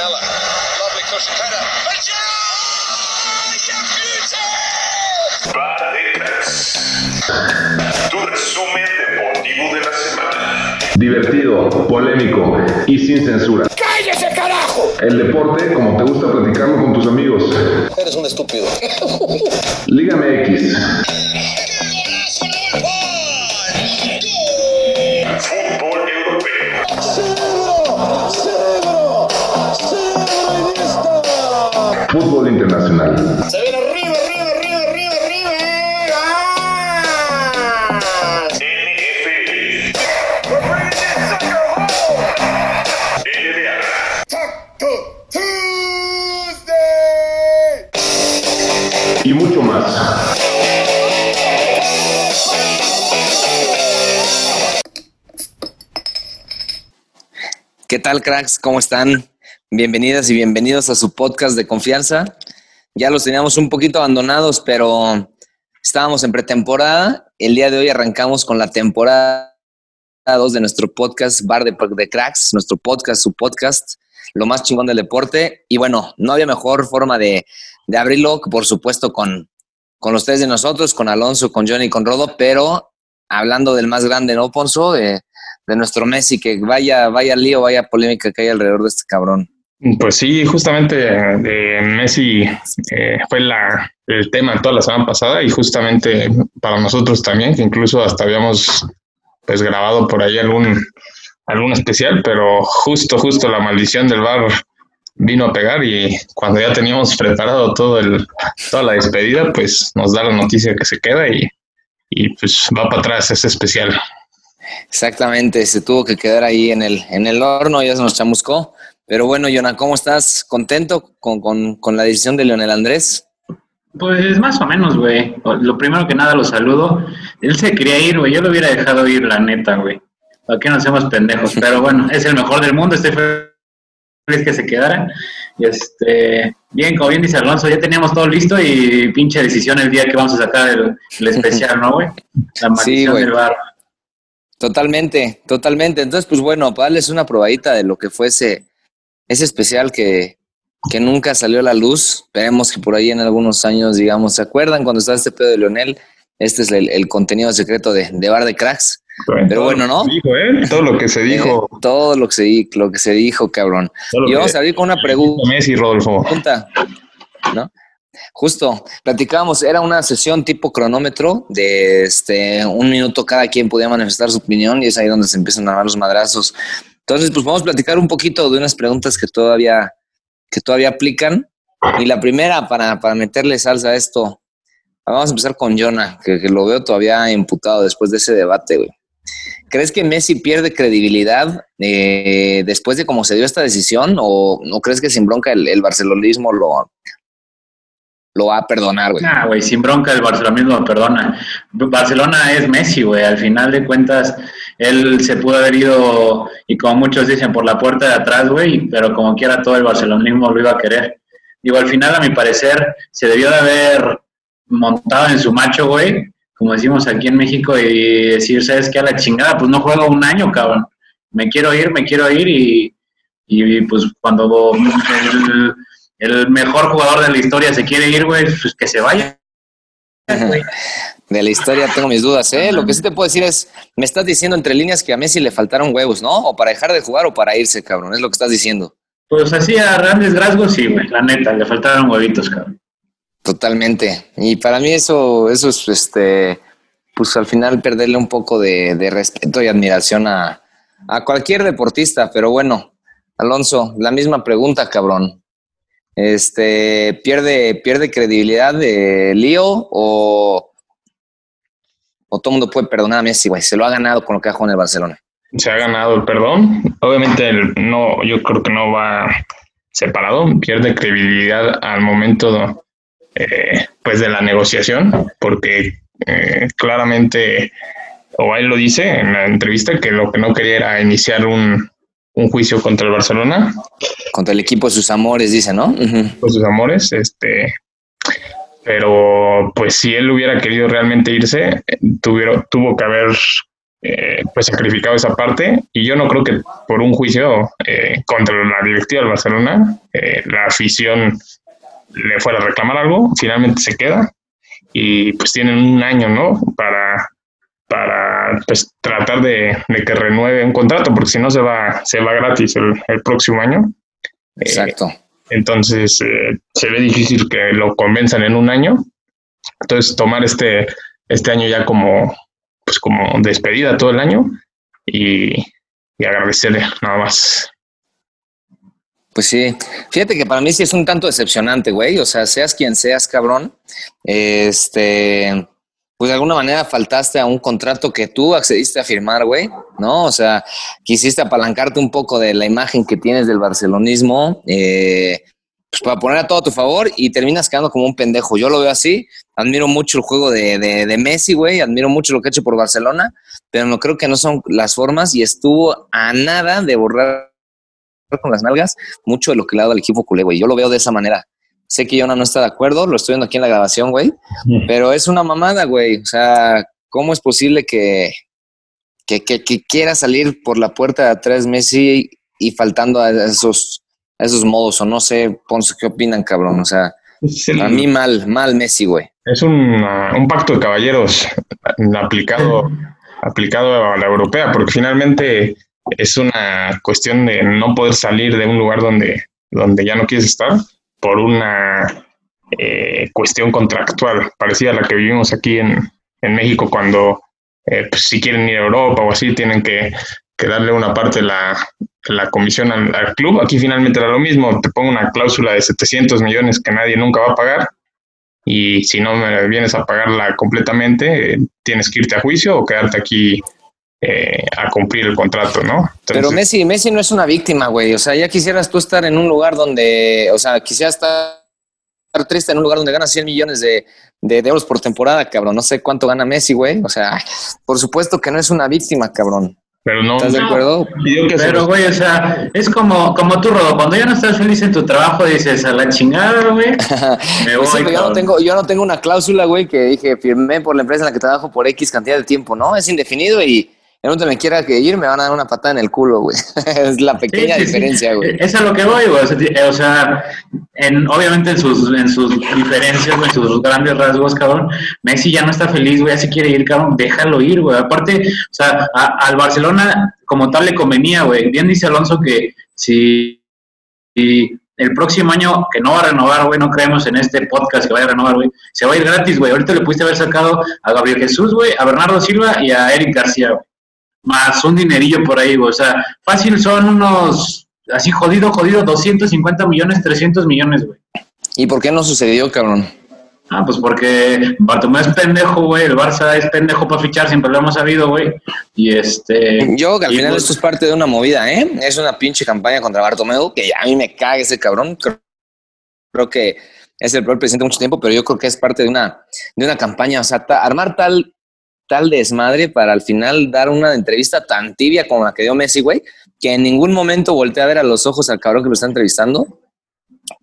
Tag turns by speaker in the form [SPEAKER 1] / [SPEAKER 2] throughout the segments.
[SPEAKER 1] Lamella. Lovely cushion header.
[SPEAKER 2] Tu resumen deportivo de la semana.
[SPEAKER 3] Divertido, polémico y sin censura.
[SPEAKER 4] ¡Cállese, carajo!
[SPEAKER 3] El deporte como te gusta platicarlo con tus amigos.
[SPEAKER 1] Eres un estúpido.
[SPEAKER 3] Liga MX. Internacional.
[SPEAKER 4] Se viene arriba, arriba, arriba, arriba, arriba. ¡Ah!
[SPEAKER 3] Y mucho más.
[SPEAKER 5] ¿Qué tal, cracks? ¿Cómo están? Bienvenidas y bienvenidos a su podcast de confianza. Ya los teníamos un poquito abandonados, pero estábamos en pretemporada. El día de hoy arrancamos con la temporada 2 de nuestro podcast Bar de, de Cracks, nuestro podcast, su podcast, lo más chingón del deporte. Y bueno, no había mejor forma de, de abrirlo, por supuesto, con, con los tres de nosotros, con Alonso, con Johnny, con Rodo, pero hablando del más grande, ¿no, Ponzo? De, de nuestro Messi, que vaya, vaya lío, vaya polémica que hay alrededor de este cabrón.
[SPEAKER 6] Pues sí, justamente de Messi eh, fue la, el tema toda la semana pasada y justamente para nosotros también, que incluso hasta habíamos pues grabado por ahí algún, algún especial, pero justo, justo la maldición del bar vino a pegar y cuando ya teníamos preparado todo el, toda la despedida, pues nos da la noticia que se queda y, y pues va para atrás ese especial.
[SPEAKER 5] Exactamente, se tuvo que quedar ahí en el, en el horno, ya se nos chamuscó. Pero bueno, Jonah, ¿cómo estás? ¿Contento con, con, con la decisión de Leonel Andrés?
[SPEAKER 7] Pues más o menos, güey. Lo primero que nada lo saludo. Él se quería ir, güey. Yo lo hubiera dejado ir, la neta, güey. ¿Para qué nos hacemos pendejos? Pero bueno, es el mejor del mundo. Estoy feliz que se quedara. Y este, bien, como bien dice Alonso, ya teníamos todo listo y pinche decisión el día que vamos a sacar el, el especial, ¿no, güey? La maldición
[SPEAKER 5] güey.
[SPEAKER 7] del bar.
[SPEAKER 5] Totalmente, totalmente. Entonces, pues bueno, para darles una probadita de lo que fue ese, ese especial que, que nunca salió a la luz. Esperemos que por ahí en algunos años, digamos, ¿se acuerdan cuando estaba este pedo de Leonel? Este es el, el contenido secreto de, de Bar de Cracks. Pero bueno, ¿no?
[SPEAKER 6] Dijo, ¿eh? Todo lo que se dijo.
[SPEAKER 5] Eh, todo lo que se, lo que se dijo, cabrón. Y vamos a abrir con una pregunta.
[SPEAKER 6] Messi, Rodolfo.
[SPEAKER 5] pregunta, ¿no? Justo, platicábamos, era una sesión tipo cronómetro de este un minuto cada quien podía manifestar su opinión y es ahí donde se empiezan a dar los madrazos. Entonces, pues vamos a platicar un poquito de unas preguntas que todavía, que todavía aplican. Y la primera, para, para meterle salsa a esto, vamos a empezar con Jonah, que, lo veo todavía imputado después de ese debate, güey. ¿Crees que Messi pierde credibilidad eh, después de cómo se dio esta decisión? ¿O no crees que sin bronca el, el barcelonismo lo, lo va a perdonar, güey?
[SPEAKER 7] Nah, güey, sin bronca el Barcelona mismo lo perdona. Barcelona es Messi, güey. Al final de cuentas, él se pudo haber ido, y como muchos dicen, por la puerta de atrás, güey, pero como quiera todo el barcelonismo lo iba a querer. Digo, al final, a mi parecer, se debió de haber montado en su macho, güey, como decimos aquí en México, y decir, ¿sabes qué? A la chingada, pues no juego un año, cabrón. Me quiero ir, me quiero ir, y, pues cuando el, el mejor jugador de la historia se quiere ir, güey, pues que se vaya.
[SPEAKER 5] De la historia tengo mis dudas, ¿eh? Lo que sí te puedo decir es, me estás diciendo entre líneas que a Messi le faltaron huevos, ¿no? O para dejar de jugar o para irse, cabrón, es lo que estás diciendo.
[SPEAKER 7] Pues así a grandes rasgos, sí, güey, la neta, le faltaron huevitos, cabrón.
[SPEAKER 5] Totalmente. Y para mí eso, eso es, este, pues al final perderle un poco de, de respeto y admiración a, a cualquier deportista. Pero bueno, Alonso, la misma pregunta, cabrón. Este, ¿pierde, pierde credibilidad de Lío o, o todo el mundo puede perdonar a Messi, güey? Se lo ha ganado con lo que ha jugado en el Barcelona.
[SPEAKER 6] Se ha ganado el perdón. Obviamente, el- no, yo creo que no va separado. Pierde credibilidad al momento eh, pues de la negociación, porque eh, claramente, o él lo dice en la entrevista, que lo que no quería era iniciar un, un juicio contra el Barcelona
[SPEAKER 5] Contra el equipo de sus amores, dice, ¿no?
[SPEAKER 6] Por sus amores, este, pero pues si él hubiera querido realmente irse, tuvieron, tuvo que haber eh, pues sacrificado esa parte y yo no creo que por un juicio eh, contra la directiva del Barcelona eh, la afición le fuera a reclamar algo, finalmente se queda y pues tienen un año, ¿no? Para, para pues, tratar de, que renueve un contrato, porque si no se va, se va gratis el próximo año. Eh,
[SPEAKER 5] Exacto.
[SPEAKER 6] entonces eh, se ve difícil que lo convenzan en un año. Entonces tomar este, este año ya como, pues como despedida todo el año y, y agradecerle nada más.
[SPEAKER 5] Pues sí, fíjate que para mí sí es un tanto decepcionante, güey. O sea, seas quien seas, cabrón, este, pues de alguna manera faltaste a un contrato que tú accediste a firmar, güey, ¿no? O sea, quisiste apalancarte un poco de la imagen que tienes del barcelonismo, eh, pues para poner a todo a tu favor y terminas quedando como un pendejo. Yo lo veo así, admiro mucho el juego de, de, de Messi, güey, admiro mucho lo que ha hecho por Barcelona, pero no creo que no son las formas y estuvo a nada de borrar con las nalgas mucho de lo que le ha dado al equipo culé, güey. Yo lo veo de esa manera. Sé que Yona no está de acuerdo, lo estoy viendo aquí en la grabación, güey, pero es una mamada, güey. O sea, ¿cómo es posible que, que, que, que quiera salir por la puerta de atrás Messi y faltando a esos, a esos modos? O no sé, Ponce, ¿qué opinan, cabrón? O sea, a mí mal, mal Messi, güey.
[SPEAKER 6] es un, uh, un pacto de caballeros aplicado, aplicado a la europea, porque finalmente es una cuestión de no poder salir de un lugar donde, donde ya no quieres estar por una eh, cuestión contractual parecida a la que vivimos aquí en, en México cuando eh, pues, si quieren ir a Europa o así tienen que, que darle una parte de la, la comisión al, al club. Aquí finalmente era lo mismo, te pongo una cláusula de 700 millones que nadie nunca va a pagar y si no me vienes a pagarla completamente, eh, tienes que irte a juicio o quedarte aquí eh, a cumplir el contrato, ¿no? Entonces,
[SPEAKER 5] Pero Messi, Messi no es una víctima, güey. O sea, ya quisieras tú estar en un lugar donde, o sea, quisieras estar triste en un lugar donde ganas 100 millones de, de, de euros por temporada, cabrón. No sé cuánto gana Messi, güey. O sea, por supuesto que no es una víctima, cabrón.
[SPEAKER 6] pero no,
[SPEAKER 5] ¿Estás de acuerdo?
[SPEAKER 6] que
[SPEAKER 7] Pero, güey, o sea, es como, como tú, Rodo, cuando ya no estás feliz en tu trabajo, dices, a la chingada, güey, me
[SPEAKER 5] Pues
[SPEAKER 7] voy,
[SPEAKER 5] yo no tengo, yo no tengo una cláusula, güey, que dije firmé por la empresa en la que trabajo por X cantidad de tiempo, ¿no? Es indefinido y en donde me quiera que ir me van a dar una patada en el culo, güey. es la pequeña
[SPEAKER 7] Sí, sí, sí.
[SPEAKER 5] diferencia, güey.
[SPEAKER 7] Es a lo que voy, güey. O sea, en, obviamente en sus, en sus diferencias, en sus grandes rasgos, cabrón, Messi ya no está feliz, güey, ya se quiere ir, cabrón, déjalo ir, güey. Aparte, o sea, a- al Barcelona como tal le convenía, güey. Bien dice Alonso que si, si el próximo año que no va a renovar, güey, no creemos en este podcast que vaya a renovar, güey, se va a ir gratis, güey. Ahorita le pudiste haber sacado a Gabriel Jesús, güey, a Bernardo Silva y a Eric García, güey. Más un dinerillo por ahí, güey. O sea, fácil son unos, así jodido, jodido, 250 millones, 300 millones, güey.
[SPEAKER 5] ¿Y por qué no sucedió, cabrón?
[SPEAKER 7] Ah, pues porque Bartomeu es pendejo, güey. El Barça es pendejo para fichar, siempre lo hemos sabido, güey. Y este.
[SPEAKER 5] Yo, que al final
[SPEAKER 7] pues-
[SPEAKER 5] esto es parte de una movida, ¿eh? Es una pinche campaña contra Bartomeu, que a mí me caga ese cabrón. Creo, creo que es el peor presidente de mucho tiempo, pero yo creo que es parte de una, de una campaña. O sea, ta- armar tal, tal desmadre para al final dar una entrevista tan tibia como la que dio Messi, güey, que en ningún momento voltea a ver a los ojos al cabrón que lo está entrevistando.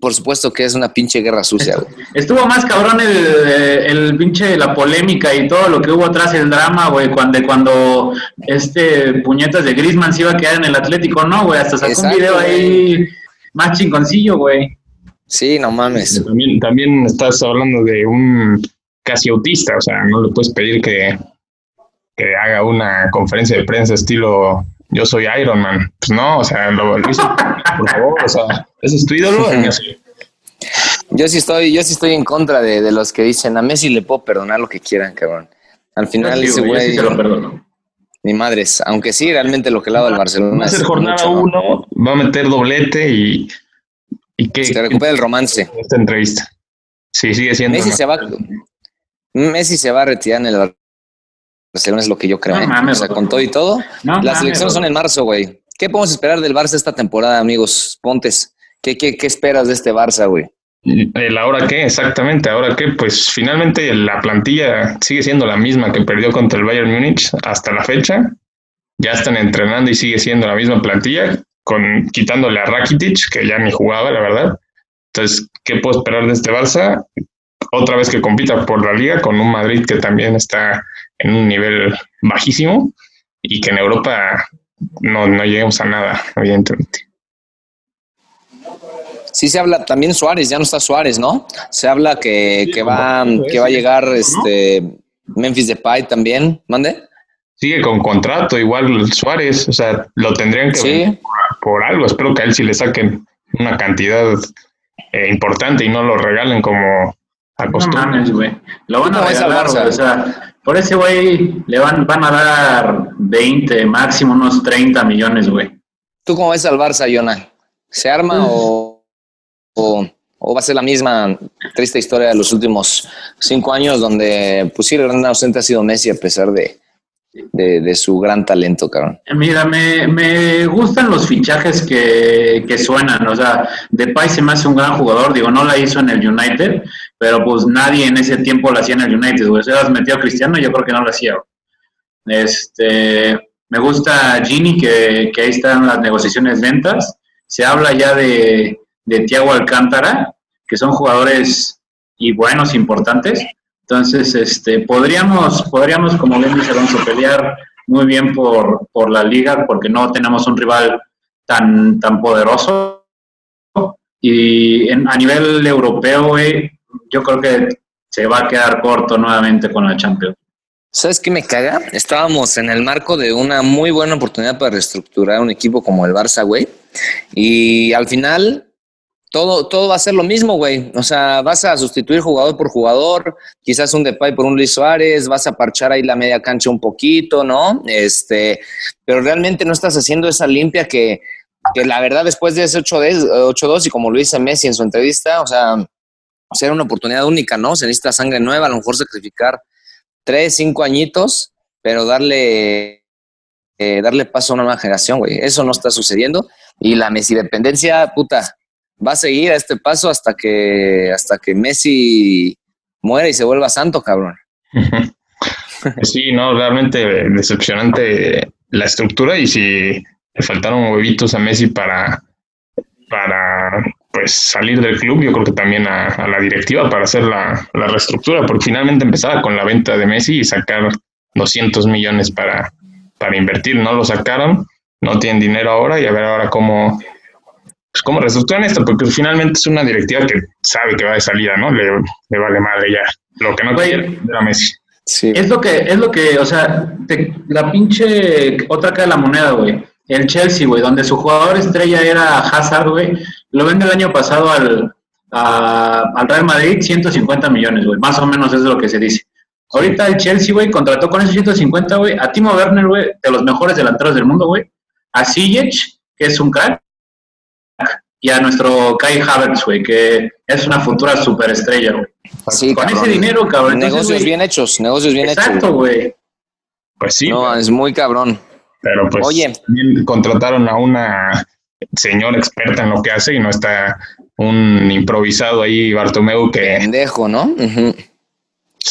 [SPEAKER 5] Por supuesto que es una pinche guerra sucia, güey.
[SPEAKER 7] Estuvo más cabrón el, el pinche, la polémica y todo lo que hubo atrás, el drama, güey, cuando, cuando este puñetas de Griezmann se iba a quedar en el Atlético, no, güey, hasta sacó
[SPEAKER 5] Exacto,
[SPEAKER 7] un video ahí más chingoncillo, güey.
[SPEAKER 5] Sí, no mames.
[SPEAKER 6] También, también estás hablando de un casi autista, o sea, no le puedes pedir que, que haga una conferencia de prensa estilo yo soy Iron Man. Pues no, o sea, lo, hizo, por favor, o sea, ese es tu ídolo.
[SPEAKER 5] Yo sí estoy, yo sí estoy en contra de, de los que dicen a Messi le puedo perdonar lo que quieran, cabrón. Al final ese
[SPEAKER 7] güey, sí lo perdono.
[SPEAKER 5] ni madres, aunque sí realmente lo que dado al Barcelona
[SPEAKER 6] Va a ser jornada
[SPEAKER 5] mucho, ¿no?
[SPEAKER 6] uno, va a meter doblete y, y que
[SPEAKER 5] se recupera el romance.
[SPEAKER 6] esta entrevista. Sí, sigue siendo.
[SPEAKER 5] Messi
[SPEAKER 6] una-
[SPEAKER 5] se va, Messi se va a retirar en el Barcelona es lo que yo creo.
[SPEAKER 7] No
[SPEAKER 5] ¿eh?
[SPEAKER 7] mames,
[SPEAKER 5] o sea,
[SPEAKER 7] güey.
[SPEAKER 5] con todo y todo,
[SPEAKER 7] No,
[SPEAKER 5] las
[SPEAKER 7] mames,
[SPEAKER 5] elecciones son en marzo, güey. ¿Qué podemos esperar del Barça esta temporada, amigos? Pontes. ¿Qué, qué, qué esperas de este Barça, güey?
[SPEAKER 6] El ahora qué, exactamente, ahora qué, pues finalmente la plantilla sigue siendo la misma que perdió contra el Bayern Múnich hasta la fecha. Ya están entrenando y sigue siendo la misma plantilla, con quitándole a Rakitic, que ya ni jugaba, la verdad. Entonces, ¿qué puedo esperar de este Barça? Otra vez que compita por la liga con un Madrid que también está en un nivel bajísimo. y que en Europa no, no lleguemos a nada, evidentemente.
[SPEAKER 5] Sí se habla también Suárez, ya no está Suárez, ¿no? Se habla que, que va, que va a llegar este Memphis Depay también, mande.
[SPEAKER 6] Sigue con contrato, igual Suárez, o sea, lo tendrían que
[SPEAKER 5] Sí.
[SPEAKER 6] por, por algo. Espero que a él sí le saquen una cantidad eh, importante y no lo regalen como
[SPEAKER 7] No
[SPEAKER 6] acostumbran.
[SPEAKER 7] mames, güey. Lo van a
[SPEAKER 5] ¿Cómo ves al
[SPEAKER 7] regalar. O sea, por ese güey le van, van a dar 20, máximo unos 30 millones, güey.
[SPEAKER 5] ¿Tú cómo ves al Barça, Yona? ¿Se arma o, o, o va a ser la misma triste historia de los últimos cinco años donde, pues sí, el gran ausente ha sido Messi a pesar de, de, su gran talento, cabrón?
[SPEAKER 7] Mira, me, me gustan los fichajes que, que suenan. O sea, Depay se me hace un gran jugador. Digo, no la hizo en el United, pero pues nadie en ese tiempo la hacía en el United. Si hubieras metido a Cristiano, yo creo que no lo hacía. Este, me gusta Gini, que, que ahí están las negociaciones ventas. Se habla ya de, de Thiago Alcántara, que son jugadores y buenos, importantes. Entonces, este, podríamos, podríamos, como bien dice Alonso, pelear muy bien por, por la liga porque no tenemos un rival tan, tan poderoso. Y en- a nivel europeo, güey, yo creo que se va a quedar corto nuevamente con la Champions.
[SPEAKER 5] ¿Sabes qué me caga? Estábamos en el marco de una muy buena oportunidad para reestructurar un equipo como el Barça, güey. Y al final, todo, todo va a ser lo mismo, güey. O sea, vas a sustituir jugador por jugador, quizás un Depay por un Luis Suárez, vas a parchar ahí la media cancha un poquito, ¿no? Este, pero realmente no estás haciendo esa limpia que, que la verdad después de ese 8-2 8-2 y como lo dice Messi en su entrevista, o sea, era una oportunidad única, ¿no? Se necesita sangre nueva, a lo mejor sacrificar tres, cinco añitos, pero darle, eh, darle paso a una nueva generación, güey. Eso no está sucediendo. Y la Messi dependencia, puta, va a seguir a este paso hasta que, hasta que Messi muera y se vuelva santo, cabrón.
[SPEAKER 6] Sí, no, realmente decepcionante la estructura y si le faltaron huevitos a Messi para, para pues salir del club, yo creo que también a, la directiva para hacer la, la reestructura, porque finalmente empezaba con la venta de Messi y sacar 200 millones para, para invertir, no lo sacaron, no tienen dinero ahora y a ver ahora cómo, pues cómo reestructuran esto, porque finalmente es una directiva que sabe que va de salida, ¿no? Le, le vale madre ya. Lo que no
[SPEAKER 7] Güey.
[SPEAKER 6] quiere Messi.
[SPEAKER 5] Sí.
[SPEAKER 7] Es lo que, es lo que, o sea, te- la pinche otra cara de la moneda, güey. El Chelsea, güey, donde su jugador estrella era Hazard, güey, lo vende el año pasado al, a- al Real Madrid 150 millones, güey. Más o menos es lo que se dice. Ahorita el Chelsea, güey, contrató con esos 150, güey, a Timo Werner, güey, de los mejores delanteros del mundo, güey. A Ziyech, que es un crack. Y a nuestro Kai Havertz, güey, que es una futura superestrella, güey.
[SPEAKER 5] Sí,
[SPEAKER 7] con
[SPEAKER 5] cabrón.
[SPEAKER 7] ese dinero, cabrón.
[SPEAKER 5] Negocios bien hechos, negocios bien
[SPEAKER 7] Exacto,
[SPEAKER 5] hechos.
[SPEAKER 7] güey.
[SPEAKER 6] Pues sí,
[SPEAKER 5] No, es muy cabrón.
[SPEAKER 6] Pero pues
[SPEAKER 5] Oye.
[SPEAKER 6] también contrataron a una señora experta en lo que hace y no está un improvisado ahí Bartomeu que
[SPEAKER 5] Pendejo, ¿no?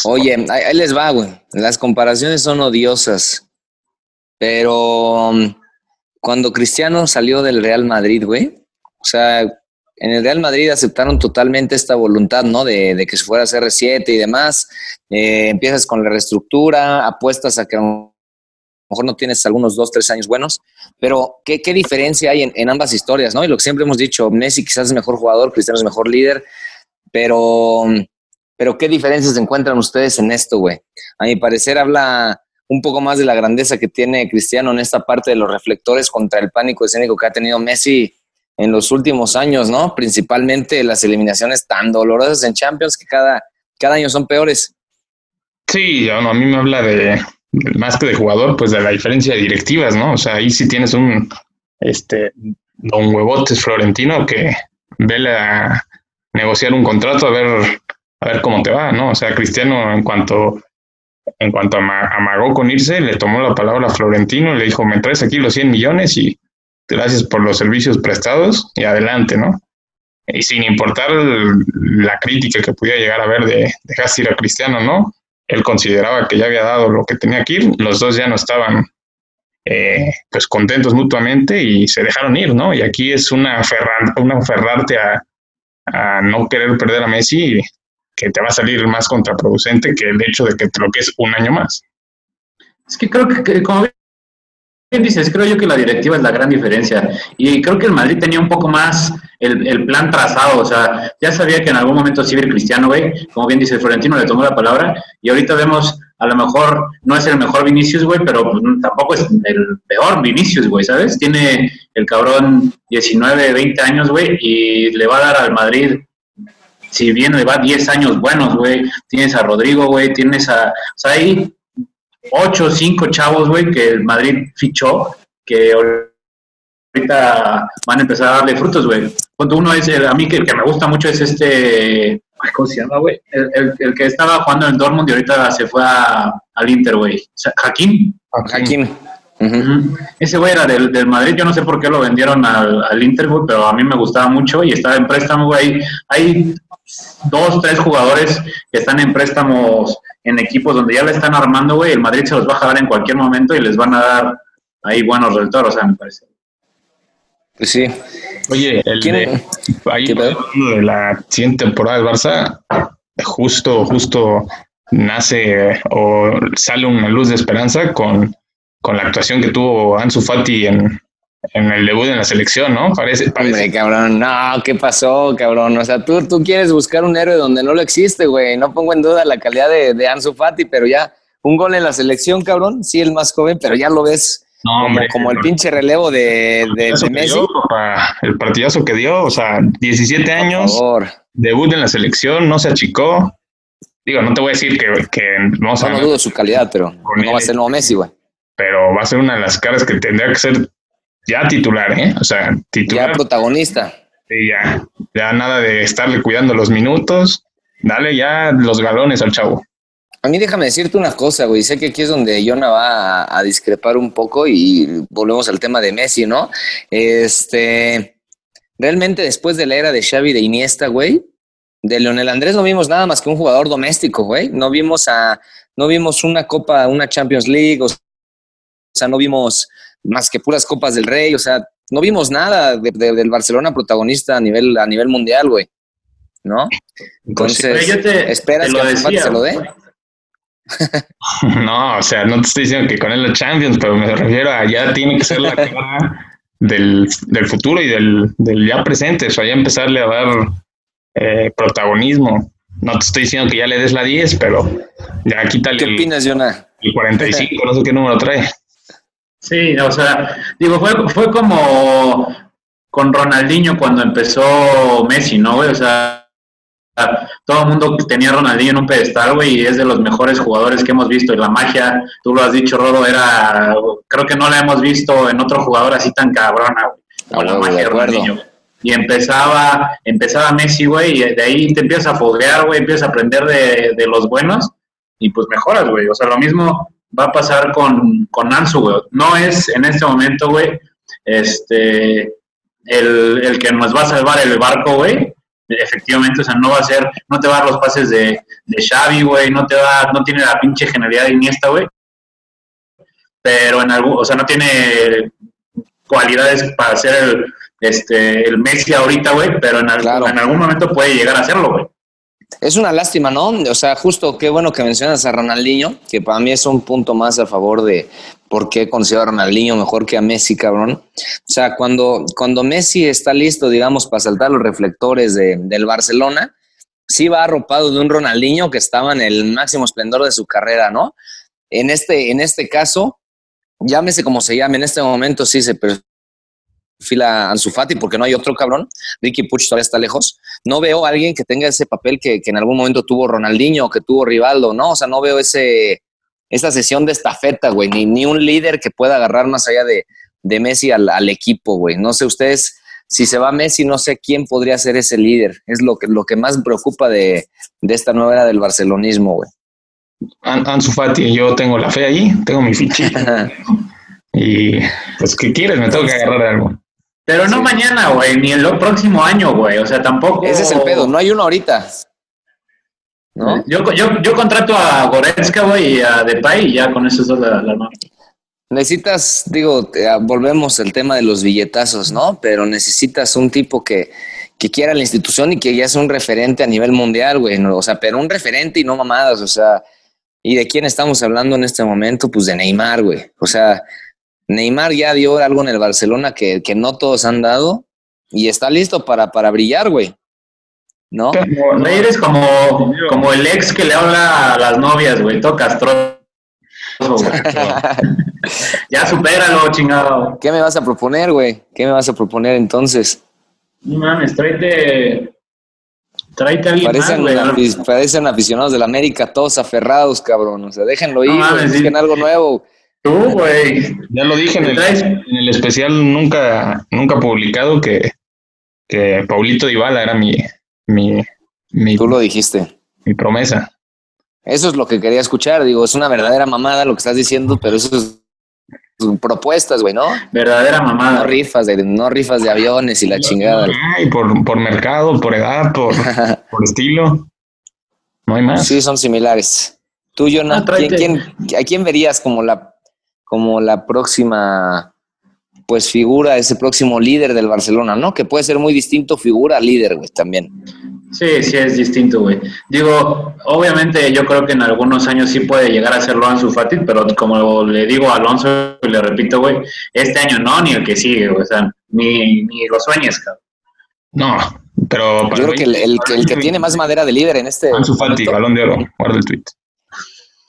[SPEAKER 5] Oye, ahí, ahí les va, güey. Las comparaciones son odiosas. Pero um, cuando Cristiano salió del Real Madrid, güey, o sea, en el Real Madrid aceptaron totalmente esta voluntad, ¿no? De, que se fuera a CR7 y demás. Eh, empiezas con la reestructura, apuestas a que a lo mejor no tienes algunos dos, tres años buenos, pero ¿qué, qué diferencia hay en, en ambas historias, ¿no? Y lo que siempre hemos dicho, Messi quizás es mejor jugador, Cristiano es mejor líder, pero, pero ¿qué diferencias encuentran ustedes en esto, güey? A mi parecer habla un poco más de la grandeza que tiene Cristiano en esta parte de los reflectores contra el pánico escénico que ha tenido Messi en los últimos años, ¿no? Principalmente las eliminaciones tan dolorosas en Champions que cada, cada año son peores.
[SPEAKER 6] sí, a mí me habla de más que de jugador, pues de la diferencia de directivas, ¿no? O sea, ahí sí tienes un este don huevotes florentino que vele a negociar un contrato a ver a ver cómo te va, ¿no? O sea, Cristiano en cuanto en cuanto ama- amagó con irse, le tomó la palabra a Florentino y le dijo, me traes aquí los 100 millones y gracias por los servicios prestados y adelante, ¿no? Y sin importar la crítica que pudiera llegar a haber de ir a Cristiano, ¿no? Él consideraba que ya había dado lo que tenía que ir, los dos ya no estaban eh, pues contentos mutuamente y se dejaron ir, ¿no? Y aquí es una, una aferrarte a, a no querer perder a Messi que te va a salir más contraproducente que el hecho de que te lo que es un año más.
[SPEAKER 7] Es que creo que, que como dices, creo yo que la directiva es la gran diferencia. Y creo que el Madrid tenía un poco más el, el plan trazado. O sea, ya sabía que en algún momento sí ir Cristiano, güey. Como bien dice Florentino, le tomó la palabra. Y ahorita vemos, a lo mejor no es el mejor Vinicius, güey, pero pues, tampoco es el peor Vinicius, güey, ¿sabes? Tiene el cabrón 19, 20 años, güey, y le va a dar al Madrid si bien le va 10 años buenos, güey, tienes a Rodrigo, güey, tienes a, o sea, hay 8 o 5 chavos, güey, que el Madrid fichó, que ahorita van a empezar a darle frutos, güey. Cuando uno es, el, a mí que el que me gusta mucho es este, ay, ¿cómo se llama, güey? El, el, el que estaba jugando en Dortmund y ahorita se fue a, al Inter, güey.
[SPEAKER 5] Ujú.
[SPEAKER 7] Ujú. Ese güey era del, del Madrid, yo no sé por qué lo vendieron al, al Inter, güey, pero a mí me gustaba mucho y estaba en préstamo, güey. Hay, hay dos, tres jugadores que están en préstamos en equipos donde ya le están armando, güey. El Madrid se los va a jalar en cualquier momento y les van a dar ahí buenos resultados, o sea, me parece.
[SPEAKER 5] Pues sí.
[SPEAKER 6] Oye, el
[SPEAKER 5] ¿Quién-
[SPEAKER 6] de, ahí de la siguiente temporada del Barça, justo, justo nace o sale una luz de esperanza con, con la actuación que tuvo Ansu Fati en, en el debut en la selección, ¿no? Parece, parece
[SPEAKER 5] Hombre, cabrón, no, ¿qué pasó, cabrón? O sea, tú, tú quieres buscar un héroe donde no lo existe, güey. No pongo en duda la calidad de, de Ansu Fati, pero ya un gol en la selección, cabrón. Sí, el más joven, pero ya lo ves
[SPEAKER 6] No,
[SPEAKER 5] como,
[SPEAKER 6] hombre,
[SPEAKER 5] como el pinche relevo de, de,
[SPEAKER 6] que
[SPEAKER 5] Messi.
[SPEAKER 6] dio, papá, el partidazo que dio, o sea, 17
[SPEAKER 5] Por
[SPEAKER 6] años,
[SPEAKER 5] favor.
[SPEAKER 6] debut en la selección, no se achicó. Digo, no te voy a decir que, que vamos
[SPEAKER 5] No,
[SPEAKER 6] a
[SPEAKER 5] no dudo su calidad, pero no va a ser el nuevo Messi, güey.
[SPEAKER 6] pero va a ser una de las caras que tendría que ser ya titular, ¿eh? O sea,
[SPEAKER 5] Ya
[SPEAKER 6] titular.
[SPEAKER 5] protagonista.
[SPEAKER 6] y ya, ya nada de estarle cuidando los minutos. Dale ya los galones al chavo.
[SPEAKER 5] A mí déjame decirte una cosa, güey. Sé que aquí es donde Jonah va a, a discrepar un poco y volvemos al tema de Messi, ¿no? Este, realmente después de la era de Xavi de Iniesta, güey, de Leonel Andrés no vimos nada más que un jugador doméstico, güey. No vimos a, no vimos una Copa, una Champions League, o sea, no vimos más que puras Copas del Rey, o sea, no vimos nada de- de- del Barcelona protagonista a nivel, a nivel mundial, güey. ¿No? Entonces,
[SPEAKER 7] Pero yo te-
[SPEAKER 5] ¿esperas
[SPEAKER 7] te
[SPEAKER 5] que
[SPEAKER 7] lo decía,
[SPEAKER 5] se lo dé?
[SPEAKER 6] No, o sea, no te estoy diciendo que con él la Champions, pero me refiero a ya tiene que ser la cara del, del futuro y del, del ya presente. O sea, ya empezarle a dar eh, protagonismo. No te estoy diciendo que ya le des la 10, pero ya quítale
[SPEAKER 5] ¿Qué opinas, Jonah?
[SPEAKER 6] el 45, no sé qué número trae.
[SPEAKER 7] Sí, o sea, digo, fue, fue como con Ronaldinho cuando empezó Messi, ¿no, güey? O sea, todo el mundo tenía a Ronaldinho en un pedestal, güey, y es de los mejores jugadores que hemos visto. Y la magia, tú lo has dicho, Rodo, era, creo que no la hemos visto en otro jugador así tan cabrona, güey, la magia
[SPEAKER 5] de.
[SPEAKER 7] Ronaldinho. Y empezaba, empezaba Messi, güey, y de ahí te empiezas a foguear, güey, empiezas a aprender de, de los buenos, y pues mejoras, güey. O sea, lo mismo va a pasar con, con Ansu, güey. No es en este momento, güey, este, el, el que nos va a salvar el barco, güey. Efectivamente, o sea, no va a ser, no te va a dar los pases de, de Xavi, güey, no te va, no tiene la pinche genialidad de Iniesta, güey. Pero en algún, o sea, no tiene cualidades para ser el, este, el Messi ahorita, güey, pero en,
[SPEAKER 5] Claro.
[SPEAKER 7] en algún momento puede llegar a serlo, güey.
[SPEAKER 5] Es una lástima, ¿no? O sea, justo qué bueno que mencionas a Ronaldinho, que para mí es un punto más a favor de por qué considero a Ronaldinho mejor que a Messi, cabrón. O sea, cuando, cuando Messi está listo, digamos, para saltar los reflectores de- del Barcelona, sí va arropado de un Ronaldinho que estaba en el máximo esplendor de su carrera, ¿no? En este, en este caso, llámese como se llame, en este momento sí se perfila Ansu Fati porque no hay otro cabrón. Ricky Puch todavía está lejos no veo a alguien que tenga ese papel que, que en algún momento tuvo Ronaldinho, que tuvo Rivaldo, ¿no? O sea, no veo ese, esa sesión de estafeta, güey, ni, ni un líder que pueda agarrar más allá de, de Messi al, al equipo, güey. No sé ustedes, si se va Messi, no sé quién podría ser ese líder. Es lo que, lo que más me preocupa de, de esta nueva era del barcelonismo, güey.
[SPEAKER 6] An- Ansu Fati, yo tengo la fe ahí, tengo mi fichita. y pues, ¿qué quieres? Me tengo que agarrar de algo.
[SPEAKER 7] Pero no mañana, güey, ni el próximo año, güey. O sea, tampoco.
[SPEAKER 5] Ese es el pedo, no hay uno ahorita. ¿No?
[SPEAKER 7] Yo, yo, yo contrato a Goretzka, güey, y a Depay y ya con esos dos la, la armamos.
[SPEAKER 5] Necesitas, digo, te- ah, volvemos al tema de los billetazos, ¿no? Pero necesitas un tipo que, que quiera la institución y que ya sea un referente a nivel mundial, güey. ¿no? O sea, pero un referente y no mamadas, o sea. ¿Y de quién estamos hablando en este momento? Pues de Neymar, güey. O sea, Neymar ya dio algo en el Barcelona que, que no todos han dado y está listo para, para brillar, güey. ¿No?
[SPEAKER 7] Rey eres como, como el ex que le habla a las novias, güey, todo castroso. güey. ya supéralo, chingado.
[SPEAKER 5] ¿Qué me vas a proponer, güey? ¿Qué me vas a proponer entonces?
[SPEAKER 7] No mames, tráete. Tráete a alguien más,
[SPEAKER 5] Parecen,
[SPEAKER 7] güey.
[SPEAKER 5] afi- parecen aficionados del América, todos aferrados, cabrón. O sea, déjenlo ir,
[SPEAKER 7] No
[SPEAKER 5] güey,
[SPEAKER 7] mames, sí.
[SPEAKER 5] busquen algo nuevo.
[SPEAKER 7] Tú, güey.
[SPEAKER 6] Ya lo dije en
[SPEAKER 7] ¿Te
[SPEAKER 6] el,
[SPEAKER 7] traes?
[SPEAKER 6] en el especial nunca, nunca publicado que, que Paulito Dybala era mi, mi, mi,
[SPEAKER 5] Tú lo dijiste.
[SPEAKER 6] mi promesa.
[SPEAKER 5] Eso es lo que quería escuchar. Digo, es una verdadera mamada lo que estás diciendo, pero eso es propuestas, güey, ¿no?
[SPEAKER 7] Verdadera
[SPEAKER 5] No
[SPEAKER 7] mamada.
[SPEAKER 5] rifas de, no rifas de aviones y la chingada.
[SPEAKER 6] Ay, por, por mercado, por edad, por, por estilo. No hay más.
[SPEAKER 5] Sí, son similares. Tú, Jonah,
[SPEAKER 7] Ah, tráete.
[SPEAKER 5] ¿quién, quién- ¿a quién verías como la, como la próxima pues figura, ese próximo líder del Barcelona, ¿no? Que puede ser muy distinto figura líder, güey, también.
[SPEAKER 7] Sí, sí es distinto, güey. Digo, obviamente yo creo que en algunos años sí puede llegar a serlo Ansu Fati, pero como le digo a Alonso y le repito, güey, este año no, ni el que sigue, güey. O sea, ni, ni lo sueñes, cabrón.
[SPEAKER 6] No, pero
[SPEAKER 5] Yo
[SPEAKER 6] para
[SPEAKER 5] creo
[SPEAKER 6] mí-
[SPEAKER 5] que el, el que el que tiene más madera de líder en este
[SPEAKER 6] Ansu Fati,
[SPEAKER 5] momento,
[SPEAKER 6] balón de oro, guarda el tweet.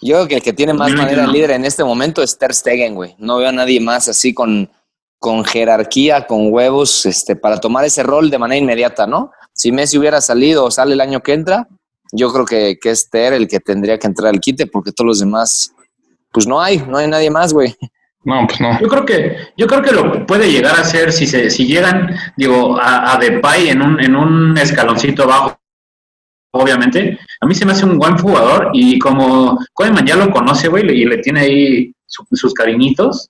[SPEAKER 5] Yo creo que el que tiene más
[SPEAKER 7] 2021.
[SPEAKER 5] madera de líder en este momento es Ter Stegen, güey. No veo a nadie más así con, con jerarquía, con huevos, este, para tomar ese rol de manera inmediata, ¿no? Si Messi hubiera salido o sale el año que entra, yo creo que, que es Ter el que tendría que entrar al quite, porque todos los demás, pues no hay, no hay nadie más, güey.
[SPEAKER 6] No, pues no.
[SPEAKER 7] Yo creo que, yo creo que lo puede llegar a ser si se, si llegan, digo, a, a Depay en un, en un escaloncito bajo, obviamente. A mí se me hace un buen jugador y como Koeman ya lo conoce, güey, y le tiene ahí su- sus cariñitos,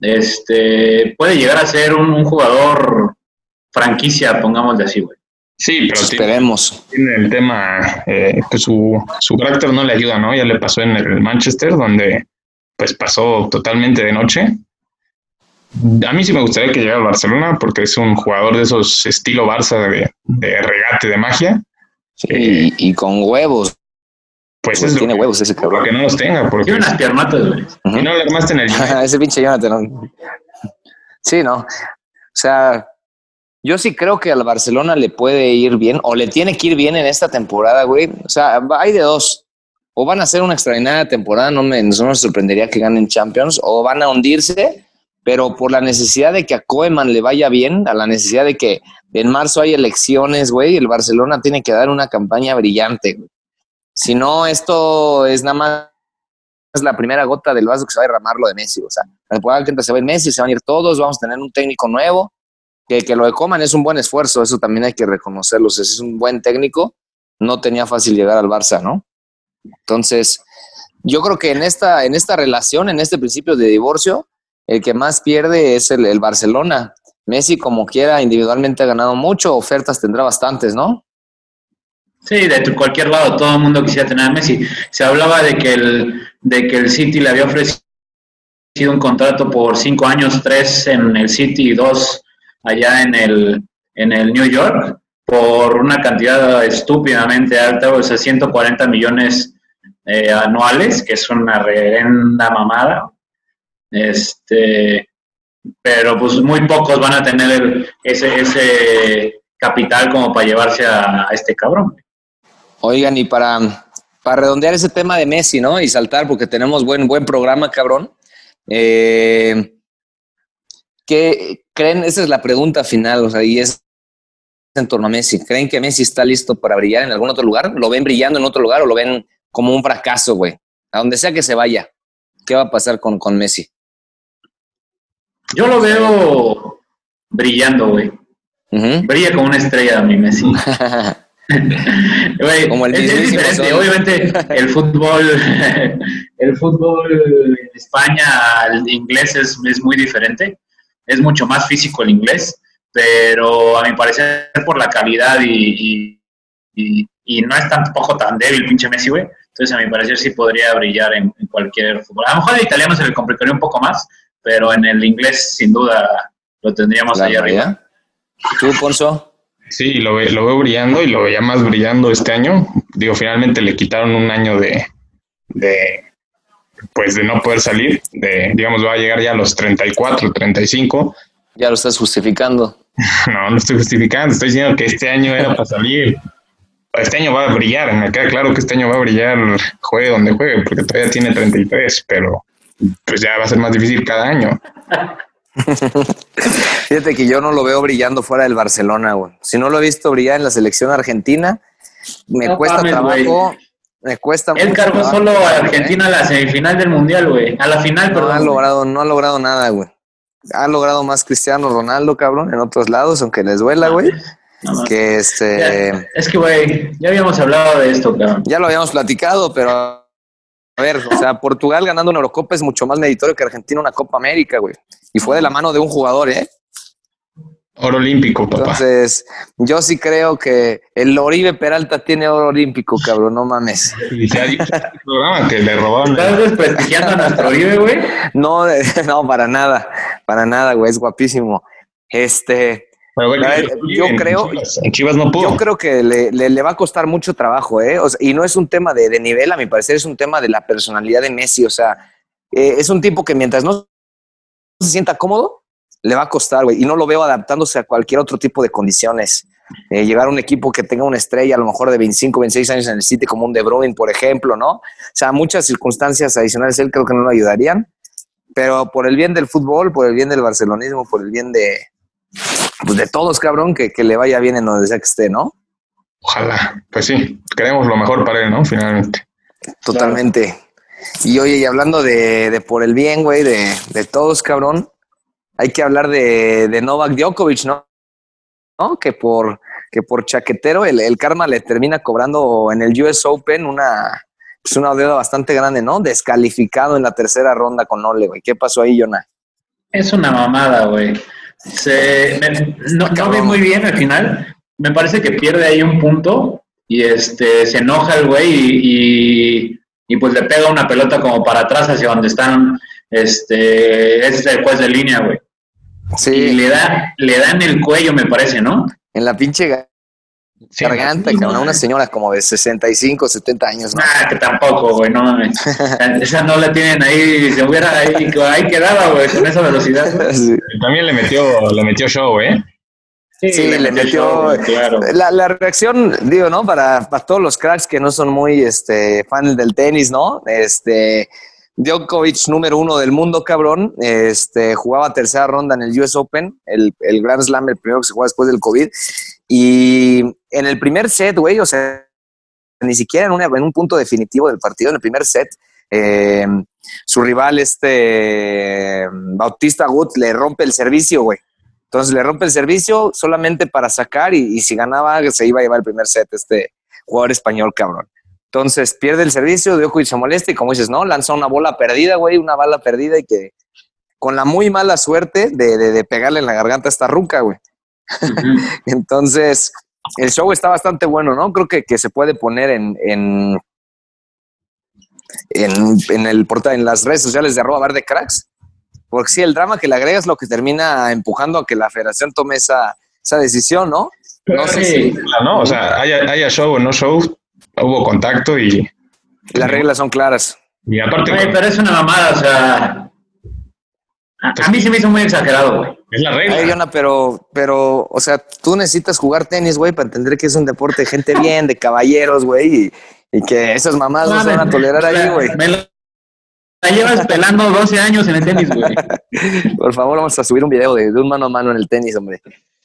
[SPEAKER 7] este, puede llegar a ser un, un jugador franquicia, pongámosle así, güey.
[SPEAKER 6] Sí, pero tiene,
[SPEAKER 5] Esperemos.
[SPEAKER 6] tiene el tema, eh, que su, su carácter no le ayuda, ¿no? Ya le pasó en el Manchester, donde pues pasó totalmente de noche. A mí sí me gustaría que llegara al Barcelona porque es un jugador de esos estilo Barça de, de regate de magia.
[SPEAKER 5] Y, y con huevos.
[SPEAKER 6] Pues
[SPEAKER 5] Pues
[SPEAKER 6] es lo
[SPEAKER 5] tiene
[SPEAKER 6] que,
[SPEAKER 5] huevos ese
[SPEAKER 6] lo
[SPEAKER 5] cabrón.
[SPEAKER 6] que no los tenga, porque
[SPEAKER 7] Tiene unas piernotas, güey.
[SPEAKER 5] Ujú.
[SPEAKER 6] si no le armaste en el
[SPEAKER 5] ese pinche Jonathan. ¿no? Sí, ¿no? O sea, yo sí creo que al Barcelona le puede ir bien, o le tiene que ir bien en esta temporada, güey. O sea, va- hay de dos. O van a hacer una extraordinaria temporada, no me, no me sorprendería que ganen Champions, o van a hundirse, pero por la necesidad de que a Koeman le vaya bien, a la necesidad de que en marzo hay elecciones, güey, el Barcelona tiene que dar una campaña brillante. Si no, esto es nada más es la primera gota del vaso que se va a derramar lo de Messi. O sea, la que se va a Messi, se van a ir todos, vamos a tener un técnico nuevo. Que, que lo de Coman es un buen esfuerzo, eso también hay que reconocerlo. O sea, es un buen técnico, no tenía fácil llegar al Barça, ¿no? Entonces, yo creo que en esta, en esta relación, en este principio de divorcio, el que más pierde es el, el Barcelona. Messi, como quiera, individualmente ha ganado mucho, ofertas tendrá bastantes, ¿no?
[SPEAKER 7] Sí, de cualquier lado, todo el mundo quisiera tener a Messi. Se hablaba de que el, de que el City le había ofrecido un contrato por cinco años, tres en el City y dos allá en el, en el New York, por una cantidad estúpidamente alta, o sea, 140 millones eh, anuales, que es una reverenda mamada. Este, pero pues muy pocos van a tener ese, ese capital como para llevarse a, a este cabrón.
[SPEAKER 5] Oigan, y para, para redondear ese tema de Messi, ¿no? Y saltar, porque tenemos buen, buen programa, cabrón. Eh, ¿Qué creen? Esa es la pregunta final, o sea, y es en torno a Messi. ¿Creen que Messi está listo para brillar en algún otro lugar? ¿Lo ven brillando en otro lugar o lo ven como un fracaso, güey? A donde sea que se vaya, ¿qué va a pasar con, con Messi?
[SPEAKER 7] Yo lo veo brillando, güey. Brilla como una estrella, mi Messi.
[SPEAKER 5] Como el
[SPEAKER 7] es, diferente, obviamente el fútbol, el fútbol en España, el inglés es, es muy diferente, es mucho más físico el inglés, pero a mi parecer por la calidad y, y, y- y no es tampoco tan débil pinche Messi, güey, entonces a mi parecer sí podría brillar en, en cualquier fútbol. A lo mejor el italiano se le complicaría un poco más, pero en el inglés sin duda lo tendríamos ahí arriba.
[SPEAKER 5] ¿Tú, Ponzo?
[SPEAKER 6] Sí, lo, ve- lo veo brillando y lo veía más brillando este año. Digo, finalmente le quitaron un año de, de, pues de no poder salir, de, digamos, va a llegar ya a los 34, 35.
[SPEAKER 5] Ya lo estás justificando.
[SPEAKER 6] No, no estoy justificando, estoy diciendo que este año era para salir. Este año va a brillar, me queda claro que este año va a brillar, juegue donde juegue, porque todavía tiene 33, pero pues ya va a ser más difícil cada año.
[SPEAKER 5] Fíjate que yo no lo veo brillando fuera del Barcelona, güey. Si no lo he visto brillar en la selección argentina, me
[SPEAKER 7] No
[SPEAKER 5] cuesta
[SPEAKER 7] mames,
[SPEAKER 5] trabajo. Me cuesta
[SPEAKER 7] Él
[SPEAKER 5] mucho
[SPEAKER 7] cargó
[SPEAKER 5] trabajo,
[SPEAKER 7] solo a
[SPEAKER 5] ¿eh?
[SPEAKER 7] Argentina a la semifinal del Mundial, güey. A la final,
[SPEAKER 5] No ha
[SPEAKER 7] perdón.
[SPEAKER 5] logrado, no ha logrado nada, güey. Ha logrado más Cristiano Ronaldo, cabrón, en otros lados, aunque les duela, güey.
[SPEAKER 7] No mames.
[SPEAKER 5] Que este.
[SPEAKER 7] Ya, es que, güey, ya habíamos hablado de esto, cabrón.
[SPEAKER 5] Ya lo habíamos platicado, pero a ver, o sea, Portugal ganando una Eurocopa es mucho más meritorio que Argentina una Copa América, güey. Y fue de la mano de un jugador, ¿eh?
[SPEAKER 6] Oro olímpico, papá.
[SPEAKER 5] Entonces, yo sí creo que el Oribe Peralta tiene oro olímpico, cabrón, no mames.
[SPEAKER 6] Y se ha dicho en este programa que le robaron.
[SPEAKER 7] Estás desprestigiando a nuestro Oribe, güey.
[SPEAKER 5] No, no, para nada, para nada, güey, es guapísimo. Este,
[SPEAKER 6] Pero,
[SPEAKER 5] ver, yo
[SPEAKER 6] en
[SPEAKER 5] creo-
[SPEAKER 6] Chivas, en Chivas no pudo.
[SPEAKER 5] yo creo que le, le- le va a costar mucho trabajo, ¿eh? O sea, y no es un tema de, de nivel, a mi parecer, es un tema de la personalidad de Messi. O sea, eh, es un tipo que mientras no se sienta cómodo, le va a costar, güey. Y no lo veo adaptándose a cualquier otro tipo de condiciones. Eh, llegar a un equipo que tenga una estrella, a lo mejor de 25, 26 años en el City, como un De Bruyne, por ejemplo, ¿no? O sea, muchas circunstancias adicionales él creo que no lo ayudarían. Pero por el bien del fútbol, por el bien del barcelonismo, por el bien de, pues de todos, cabrón, que, que le vaya bien en donde sea que esté, ¿no?
[SPEAKER 6] Ojalá. Pues sí, queremos lo mejor para él, ¿no? Finalmente.
[SPEAKER 5] Totalmente. Y oye, y hablando de, de por el bien, güey, de, de todos, cabrón, hay que hablar de, de Novak Djokovic, ¿no? ¿No? Que por, que por chaquetero el, el karma le termina cobrando en el US Open una, pues una deuda bastante grande, ¿no? Descalificado en la tercera ronda con Ole, güey. ¿Qué pasó ahí, Jonah?
[SPEAKER 7] Es una mamada, güey. Se, me- no, no vi muy bien al final. Me parece que pierde ahí un punto y este se enoja el güey y, y, y, pues le pega una pelota como para atrás hacia donde están este es el juez de línea, güey. Y
[SPEAKER 5] Sí,
[SPEAKER 7] le da le da en el cuello, me parece, ¿no?
[SPEAKER 5] en la pinche
[SPEAKER 6] Sí,
[SPEAKER 5] garganta, cabrón. Una señora como de 65, 70 años, ¿no?
[SPEAKER 7] Ah, que tampoco, güey, no mames. Esa no la tienen ahí, se hubiera ahí, ahí quedaba, güey, con esa velocidad.
[SPEAKER 5] Sí.
[SPEAKER 6] También le metió, le metió show, ¿eh?
[SPEAKER 5] Sí, le metió-
[SPEAKER 7] show, güey, claro.
[SPEAKER 5] La, la reacción, digo, ¿no? Para, para todos los cracks que no son muy este, fans del tenis, ¿no? Este, Djokovic, número uno del mundo, cabrón. Este, jugaba tercera ronda en el US Open, el, el Grand Slam, el primero que se juega después del COVID. Y en el primer set, güey, o sea, ni siquiera en, una- en un punto definitivo del partido, en el primer set, eh, su rival, este Bautista Gut, le rompe el servicio, güey. Entonces le rompe el servicio solamente para sacar y, y si ganaba se iba a llevar el primer set este jugador español, cabrón. Entonces pierde el servicio, Djokovic se molesta y como dices, ¿no? Lanza una bola perdida, güey, una bala perdida y que con la muy mala suerte de, de- de pegarle en la garganta a esta ruca, güey. Entonces, el show está bastante bueno, ¿no? Creo que, que se puede poner en, en, en, en el portal, en las redes sociales de arroba verde cracks. Porque sí, el drama que le agrega es lo que termina empujando a que la federación tome esa, esa decisión, ¿no? No sé si
[SPEAKER 6] ¿no? O sea, haya, haya show o no show, hubo contacto y,
[SPEAKER 5] las reglas son claras.
[SPEAKER 6] y aparte
[SPEAKER 7] Güey, pero es una mamada, o sea. A, a mí se me hizo muy exagerado, güey.
[SPEAKER 6] es la
[SPEAKER 5] Ay,
[SPEAKER 6] regla.
[SPEAKER 5] Yona, pero, pero, o sea, tú necesitas jugar tenis, güey, para entender que es un deporte de gente bien, de caballeros, güey, y, y que esas mamadas no se van a tolerar ahí, güey.
[SPEAKER 7] Me la, la llevas pelando 12 años en el tenis, güey.
[SPEAKER 5] Por favor, vamos a subir un video de, de un mano a mano en el tenis, hombre.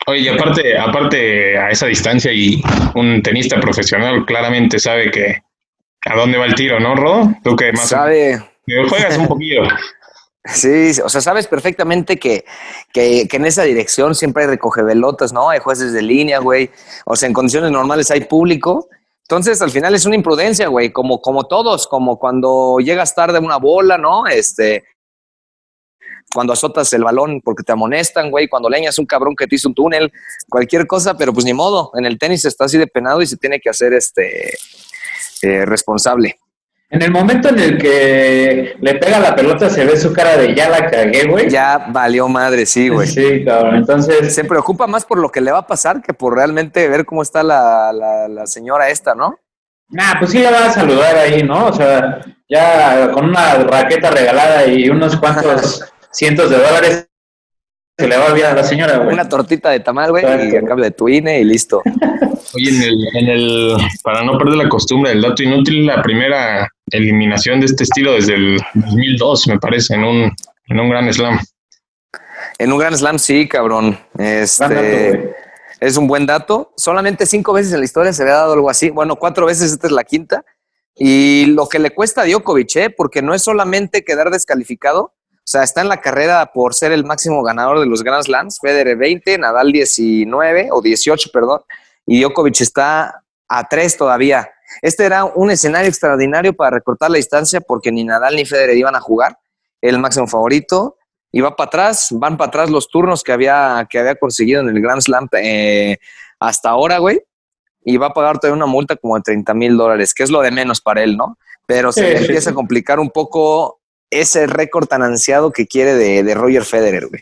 [SPEAKER 6] Oye, y aparte, aparte a esa distancia y un tenista profesional claramente sabe que a dónde va el tiro, ¿no, Rodo? Tú que más
[SPEAKER 5] Sabe,
[SPEAKER 6] que juegas un poquillo.
[SPEAKER 5] sí, o sea, sabes perfectamente que, que, que en esa dirección siempre hay recogevelotas, ¿no? Hay jueces de línea, güey. O sea, en condiciones normales hay público. Entonces, al final es una imprudencia, güey, como, como todos, como cuando llegas tarde a una bola, ¿no? Este, cuando azotas el balón porque te amonestan, güey, cuando leñas un cabrón que te hizo un túnel, cualquier cosa, pero pues ni modo, en el tenis está así de penado y se tiene que hacer este eh, responsable.
[SPEAKER 7] En el momento en el que le pega la pelota, se ve su cara de ya la cagué, güey.
[SPEAKER 5] Ya valió madre, sí, güey.
[SPEAKER 7] Sí, cabrón. Entonces,
[SPEAKER 5] Se preocupa más por lo que le va a pasar que por realmente ver cómo está la, la, la señora esta, ¿no?
[SPEAKER 7] Nah, pues sí le va a saludar ahí, ¿no? O sea, ya con una raqueta regalada y unos cuantos cientos de dólares se le va a olvidar a la señora, güey.
[SPEAKER 5] Una tortita de tamal, güey, y a cambio de tu INE y listo.
[SPEAKER 6] Oye, en el, en el, para no perder la costumbre del dato inútil, la primera eliminación de este estilo desde el 2002, me parece, en un, en un gran slam.
[SPEAKER 5] En un Grand Slam, sí, cabrón.
[SPEAKER 7] Gran dato,
[SPEAKER 5] Este, es un buen dato. Solamente cinco veces en la historia se había dado algo así. Bueno, cuatro veces, esta es la quinta. Y lo que le cuesta a Djokovic, ¿eh? porque no es solamente quedar descalificado, sea, está en la carrera por ser el máximo ganador de los Grand Slams, Federer 20, Nadal 19 o 18, perdón, y Djokovic está a tres todavía. Este era un escenario extraordinario para recortar la distancia porque ni Nadal ni Federer iban a jugar, el máximo favorito, y va para atrás, van para atrás los turnos que había, que había conseguido en el Grand Slam eh, hasta ahora, güey, y va a pagar todavía una multa como de 30 mil dólares, que es lo de menos para él, ¿no? Pero se
[SPEAKER 7] Sí,
[SPEAKER 5] empieza a complicar un poco ese récord tan ansiado que quiere de, de Roger Federer, güey.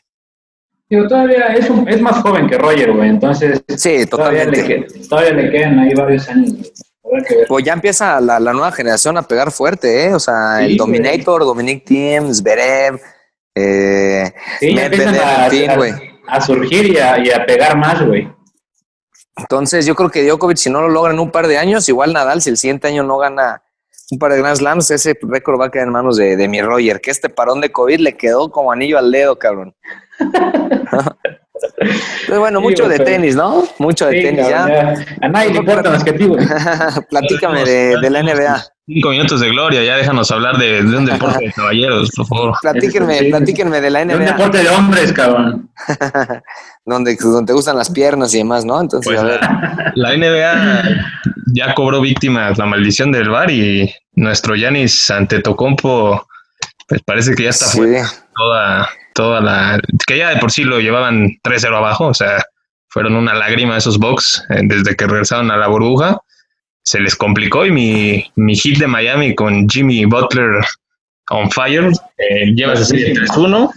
[SPEAKER 7] Digo, todavía es, un- es más joven que Roger, güey, entonces
[SPEAKER 5] Sí,
[SPEAKER 7] todavía le,
[SPEAKER 5] totalmente.
[SPEAKER 7] que- todavía le quedan ahí varios años.
[SPEAKER 5] Pues ya empieza la, la nueva generación a pegar fuerte, ¿eh? O sea,
[SPEAKER 7] Sí,
[SPEAKER 5] el. Dominator, Dominic Thiem, Zverev, eh,
[SPEAKER 7] Sí,
[SPEAKER 5] Medvedev,
[SPEAKER 7] a,
[SPEAKER 5] en fin,
[SPEAKER 7] a-
[SPEAKER 5] güey.
[SPEAKER 7] a surgir y a, y a pegar más, güey.
[SPEAKER 5] Entonces, yo creo que Djokovic, si no lo logra en un par de años, igual Nadal, si el siguiente año no gana un par de Grand Slams, ese récord va a quedar en manos de, de mi Roger, que este parón de COVID le quedó como anillo al dedo, cabrón. Entonces, bueno,
[SPEAKER 7] Sí,
[SPEAKER 5] mucho de tenis, ¿no? Mucho de
[SPEAKER 7] Sí,
[SPEAKER 5] tenis
[SPEAKER 7] cabrón,
[SPEAKER 5] ya.
[SPEAKER 7] ya. A nadie le importa más que a ti, güey.
[SPEAKER 5] Platícame de, de la NBA.
[SPEAKER 6] Cinco minutos de gloria, ya déjanos hablar de, de un deporte de caballeros, por favor.
[SPEAKER 5] Platíquenme, platíquenme de la
[SPEAKER 7] Es un
[SPEAKER 5] NBA,
[SPEAKER 7] deporte de hombres, cabrón.
[SPEAKER 5] donde, donde te gustan las piernas y demás, ¿no? Entonces,
[SPEAKER 6] Pues
[SPEAKER 5] a ver.
[SPEAKER 6] la, NBA ya cobró víctimas la maldición del VAR y nuestro Yanis Antetokounmpo pues parece que ya está
[SPEAKER 5] Sí.
[SPEAKER 6] fuera toda, toda la... que ya de por sí lo llevaban 3-0 abajo, o sea, fueron una lágrima esos Bucks eh, desde que regresaron a la burbuja. Se les complicó y mi, mi hit de Miami con Jimmy Butler on fire eh, lleva esa serie 3-1.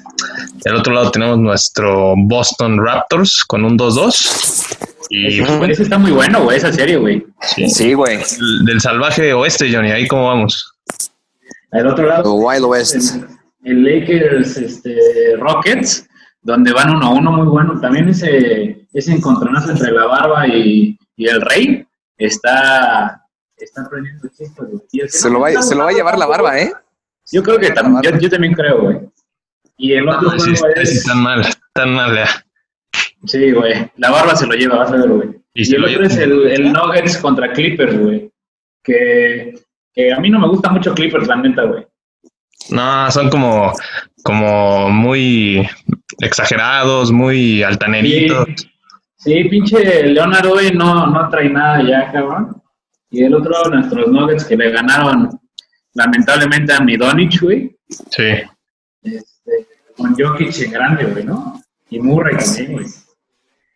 [SPEAKER 6] Del otro lado tenemos nuestro Boston Raptors con un 2-2. Y.
[SPEAKER 7] Ese está muy bueno, güey, esa serie, güey.
[SPEAKER 6] sí,
[SPEAKER 5] Sí, güey.
[SPEAKER 6] del- del salvaje oeste, Johnny, ahí cómo vamos.
[SPEAKER 7] Al otro
[SPEAKER 5] The
[SPEAKER 7] lado,
[SPEAKER 5] Wild West.
[SPEAKER 7] El Lakers este, Rockets, donde van uno a uno muy bueno. También ese, ese encontronazo entre la barba y, y el rey está, está prendiendo chispas,
[SPEAKER 5] Se
[SPEAKER 7] no
[SPEAKER 5] lo, va,
[SPEAKER 7] está
[SPEAKER 5] se lo va a llevar la barba, ¿eh?
[SPEAKER 7] Yo creo que también, yo, también creo, güey. Y el otro
[SPEAKER 6] No, sí,
[SPEAKER 7] juego
[SPEAKER 6] sí,
[SPEAKER 7] es,
[SPEAKER 6] tan mal, tan mal ya.
[SPEAKER 7] sí, güey, la barba se lo lleva, vas a ver, güey.
[SPEAKER 6] Y
[SPEAKER 7] el otro es el, el Nuggets contra Clippers, güey. Que, que a mí no me gusta mucho Clippers, la neta, güey.
[SPEAKER 6] No, son como, como muy exagerados, muy altaneritos.
[SPEAKER 7] Sí, sí, pinche Leonardo, no, no trae nada ya, cabrón. Y el otro, nuestros Nuggets que le ganaron lamentablemente a Midonich, güey.
[SPEAKER 6] Sí.
[SPEAKER 7] Este, con Jokic en grande, güey, ¿no? Y Murray también, güey.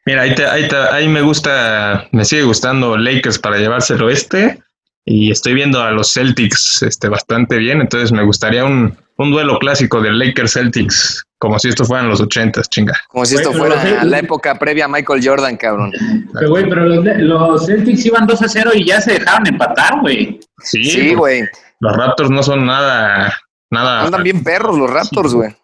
[SPEAKER 6] Mira, ahí, te- ahí, te- ahí me gusta, me sigue gustando Lakers para llevarse el oeste. Y estoy viendo a los Celtics este, bastante bien, entonces me gustaría un, un duelo clásico de Lakers Celtics, como si esto fueran los ochentas, chinga.
[SPEAKER 5] Como si esto
[SPEAKER 7] pero
[SPEAKER 5] fuera la época previa a Michael Jordan, cabrón.
[SPEAKER 7] Pero, güey, pero los, los Celtics iban 2 a 0 y ya se dejaron empatar, güey.
[SPEAKER 6] Sí,
[SPEAKER 5] Sí,
[SPEAKER 6] porque
[SPEAKER 5] güey.
[SPEAKER 6] los Raptors no son nada, nada.
[SPEAKER 5] Andan bien perros los Raptors, güey.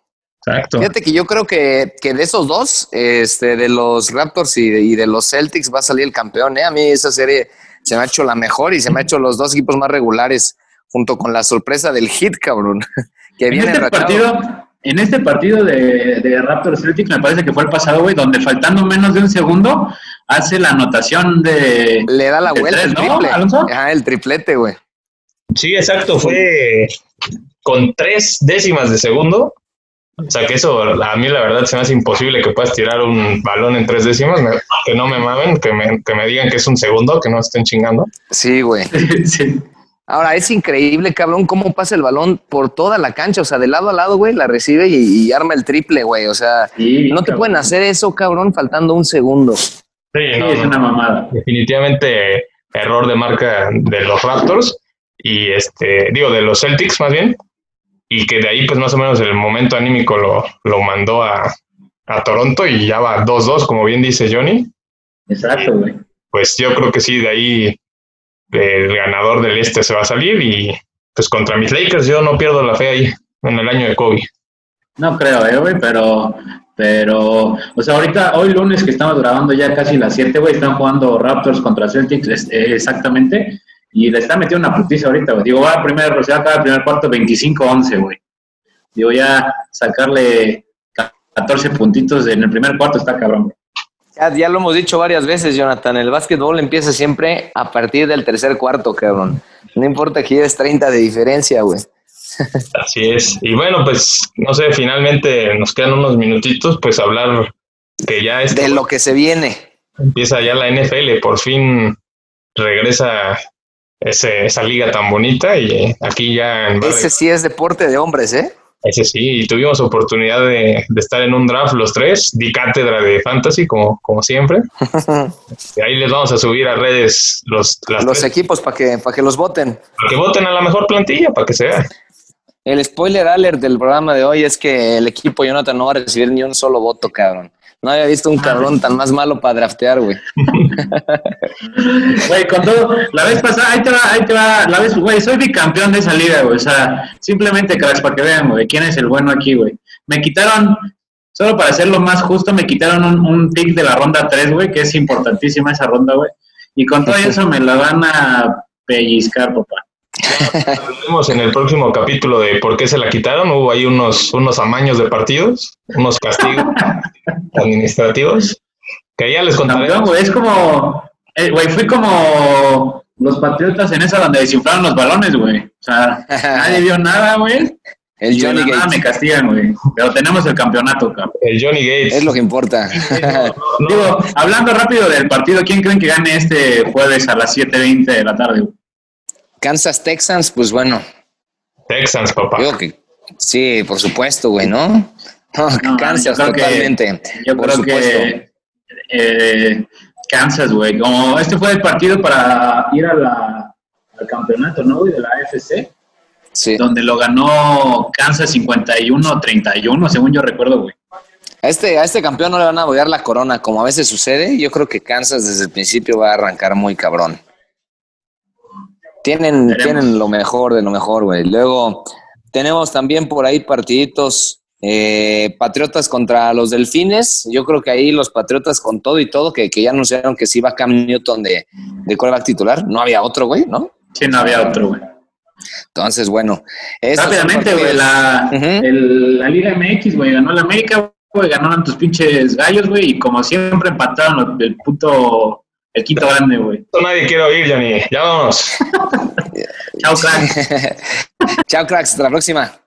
[SPEAKER 6] Exacto.
[SPEAKER 5] Fíjate que yo creo que, que de esos dos, este, de los Raptors y de, y de los Celtics, va a salir el campeón, ¿eh? A mí esa serie se me ha hecho la mejor y se me ha hecho los dos equipos más regulares, junto con la sorpresa del hit, cabrón. Que
[SPEAKER 7] En
[SPEAKER 5] viene
[SPEAKER 7] este
[SPEAKER 5] enrachado.
[SPEAKER 7] partido, en este partido de, de Raptors Celtics me parece que fue el pasado, güey, donde faltando menos de un segundo hace la anotación de...
[SPEAKER 5] Le da la vuelta,
[SPEAKER 7] tres,
[SPEAKER 5] el
[SPEAKER 7] ¿no,
[SPEAKER 5] triple.
[SPEAKER 7] Alonso?
[SPEAKER 5] Ajá, el triplete, güey.
[SPEAKER 6] Sí, exacto, fue con tres décimas de segundo. O sea que eso a mí la verdad se me hace imposible que puedas tirar un balón en tres décimas, que no me mamen, que me, que me digan que es un segundo, que no estén chingando.
[SPEAKER 5] Sí, güey.
[SPEAKER 7] Sí.
[SPEAKER 5] Ahora, es increíble, cabrón, cómo pasa el balón por toda la cancha. O sea, de lado a lado, güey, la recibe y, y arma el triple, güey. O sea,
[SPEAKER 7] Sí,
[SPEAKER 5] no te
[SPEAKER 7] cabrón.
[SPEAKER 5] pueden hacer eso, cabrón, faltando un segundo.
[SPEAKER 6] Sí, no,
[SPEAKER 7] es
[SPEAKER 6] no,
[SPEAKER 7] una mamada.
[SPEAKER 6] definitivamente error de marca de los Raptors y este, digo, de los Celtics más bien, y que de ahí pues más o menos el momento anímico lo, lo mandó a, a Toronto y ya va 2-2, como bien dice Johnny.
[SPEAKER 7] Exacto, güey.
[SPEAKER 6] Pues yo creo que sí, de ahí el ganador del este se va a salir y pues contra mis Lakers yo no pierdo la fe ahí en el año de Kobe.
[SPEAKER 7] No creo, eh, güey, pero, pero, o sea, ahorita, hoy lunes que estamos grabando ya casi las 7, güey, están jugando Raptors contra Celtics es- eh, exactamente, y le está metiendo una putiza ahorita, güey. Digo, va primero, o sea, acaba el primer cuarto 25-11, güey. Digo, ya sacarle 14 puntitos en el primer cuarto está cabrón, güey.
[SPEAKER 5] Ya, ya lo hemos dicho varias veces, Jonathan. El básquetbol empieza siempre a partir del tercer cuarto, cabrón. No importa que lleves 30 de diferencia, güey.
[SPEAKER 6] Así es. Y bueno, pues no sé, finalmente nos quedan unos minutitos, pues hablar que ya esto
[SPEAKER 5] De lo que se viene.
[SPEAKER 6] empieza ya la NFL, por fin regresa ese, esa liga tan bonita y eh, aquí ya en
[SPEAKER 5] Ese sí es deporte de hombres, ¿eh?
[SPEAKER 6] Ese sí, y tuvimos oportunidad de, de estar en un draft los tres, di cátedra de fantasy como, como siempre. Y ahí les vamos a subir a redes los, las
[SPEAKER 5] Los
[SPEAKER 6] tres,
[SPEAKER 5] equipos para que, para que los voten.
[SPEAKER 6] para que voten a la mejor plantilla, para que se vea.
[SPEAKER 5] El spoiler alert del programa de hoy es que el equipo Jonathan no va a recibir ni un solo voto, cabrón. No había visto un cabrón tan más malo para draftear, güey.
[SPEAKER 7] Güey, con todo, la vez pasada, ahí te va, ahí te va, la vez, güey, soy bicampeón de esa liga, güey, o sea, simplemente, cracks, para que vean, güey, quién es el bueno aquí, güey. Me quitaron, solo para hacerlo más justo, me quitaron un, un pick de la ronda 3, güey, que es importantísima esa ronda, güey, y con todo eso me la van a pellizcar, papá.
[SPEAKER 6] Vemos en el próximo capítulo de por qué se la quitaron. Hubo ahí unos, unos amaños de partidos, unos castigos administrativos, que ya les
[SPEAKER 7] Campeón,
[SPEAKER 6] contaremos.
[SPEAKER 7] güey, es como, eh, güey, fui como los patriotas en esa donde desinflaron los balones, güey. O sea, nadie vio nada, güey.
[SPEAKER 5] El Johnny
[SPEAKER 7] nada
[SPEAKER 5] Gates.
[SPEAKER 7] me castigan, güey. Pero tenemos el campeonato, cabrón.
[SPEAKER 6] El Johnny Gates.
[SPEAKER 5] Es lo que importa.
[SPEAKER 6] No,
[SPEAKER 7] Digo, hablando rápido del partido, ¿quién creen que gane este jueves a las 7.20 de la tarde? güey?
[SPEAKER 5] Kansas Texans, pues bueno,
[SPEAKER 6] Texans, papá.
[SPEAKER 5] digo que sí, por supuesto, güey, ¿no? No,
[SPEAKER 7] No,
[SPEAKER 5] Kansas,
[SPEAKER 7] yo creo que-
[SPEAKER 5] totalmente.
[SPEAKER 7] Yo
[SPEAKER 5] por
[SPEAKER 7] creo
[SPEAKER 5] supuesto.
[SPEAKER 7] que eh, Kansas, güey. Como este fue el partido para ir a la, al campeonato, ¿no? güey? De la AFC,
[SPEAKER 5] Sí.
[SPEAKER 7] donde lo ganó Kansas 51-31, según yo recuerdo, güey.
[SPEAKER 5] A este, a este campeón no le van a bolear la corona, como a veces sucede. Yo creo que Kansas desde el principio va a arrancar muy cabrón. Tienen,
[SPEAKER 7] Veremos.
[SPEAKER 5] tienen lo mejor de lo mejor, güey. Luego tenemos también por ahí partiditos eh, Patriotas contra los Delfines. Yo creo que ahí los Patriotas con todo y todo, que, que ya anunciaron que sí va Cam Newton de, de quarterback titular. No había otro, güey, ¿no?
[SPEAKER 7] Sí, no había otro, güey.
[SPEAKER 5] Entonces, bueno.
[SPEAKER 7] Rápidamente, güey, la, el- la Liga MX, güey, ganó la América, güey, ganaron tus pinches gallos, güey, y como siempre empataron los- el puto, el quinto grande, güey.
[SPEAKER 6] Esto nadie quiere oír, Johnny. Ya vámonos.
[SPEAKER 7] Chao, crack.
[SPEAKER 5] Chao, cracks. Hasta la próxima.